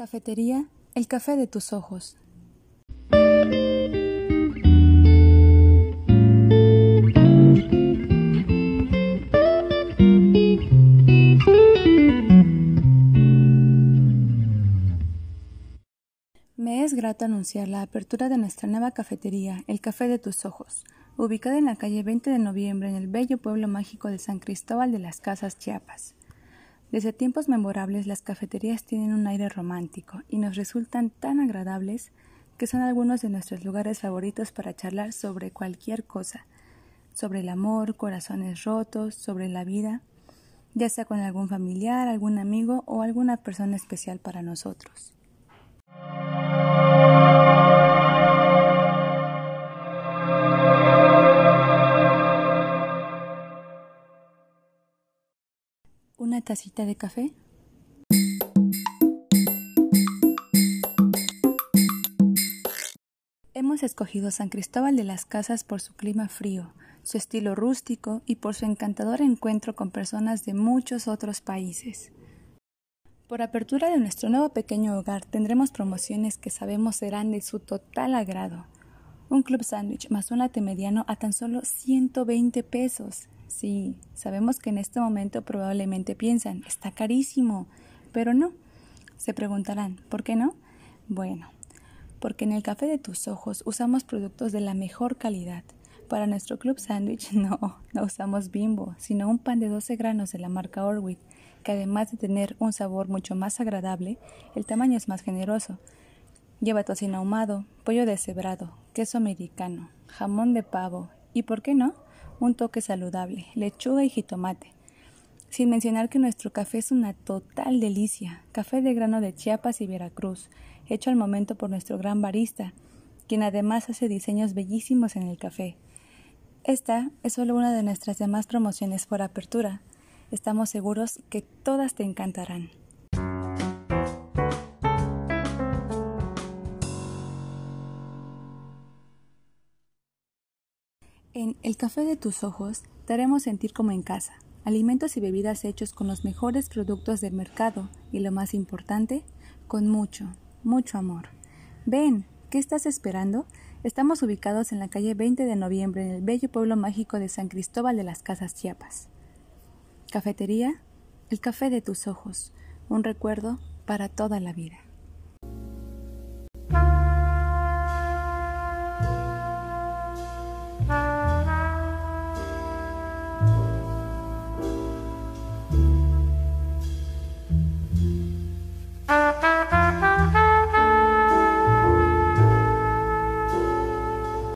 Cafetería El café de tus ojos. Me es grato anunciar la apertura de nuestra nueva cafetería, El Café de tus Ojos, ubicada en la calle 20 de noviembre en el bello pueblo mágico de San Cristóbal de las Casas, Chiapas. Desde tiempos memorables las cafeterías tienen un aire romántico y nos resultan tan agradables que son algunos de nuestros lugares favoritos para charlar sobre cualquier cosa, sobre el amor, corazones rotos, sobre la vida, ya sea con algún familiar, algún amigo o alguna persona especial para nosotros. ¿Una tacita de café? Hemos escogido San Cristóbal de las Casas por su clima frío, su estilo rústico y por su encantador encuentro con personas de muchos otros países. Por apertura de nuestro nuevo pequeño hogar tendremos promociones que sabemos serán de su total agrado. Un club sándwich más un latte mediano a tan solo 120 pesos. Sí, sabemos que en este momento probablemente piensan, está carísimo, pero no. Se preguntarán, ¿por qué no? Bueno, porque en el café de tus ojos usamos productos de la mejor calidad. Para nuestro club sándwich no, no usamos bimbo, sino un pan de 12 granos de la marca Orwit, que además de tener un sabor mucho más agradable, el tamaño es más generoso. Lleva tocino ahumado, pollo deshebrado, queso americano, jamón de pavo y, ¿por qué no?, un toque saludable, lechuga y jitomate. Sin mencionar que nuestro café es una total delicia, café de grano de Chiapas y Veracruz, hecho al momento por nuestro gran barista, quien además hace diseños bellísimos en el café. Esta es solo una de nuestras demás promociones por apertura. Estamos seguros que todas te encantarán. En El café de tus ojos te haremos sentir como en casa, alimentos y bebidas hechos con los mejores productos del mercado y lo más importante, con mucho, mucho amor. Ven, ¿qué estás esperando? Estamos ubicados en la calle 20 de noviembre en el bello pueblo mágico de San Cristóbal de las Casas Chiapas. Cafetería, el café de tus ojos, un recuerdo para toda la vida.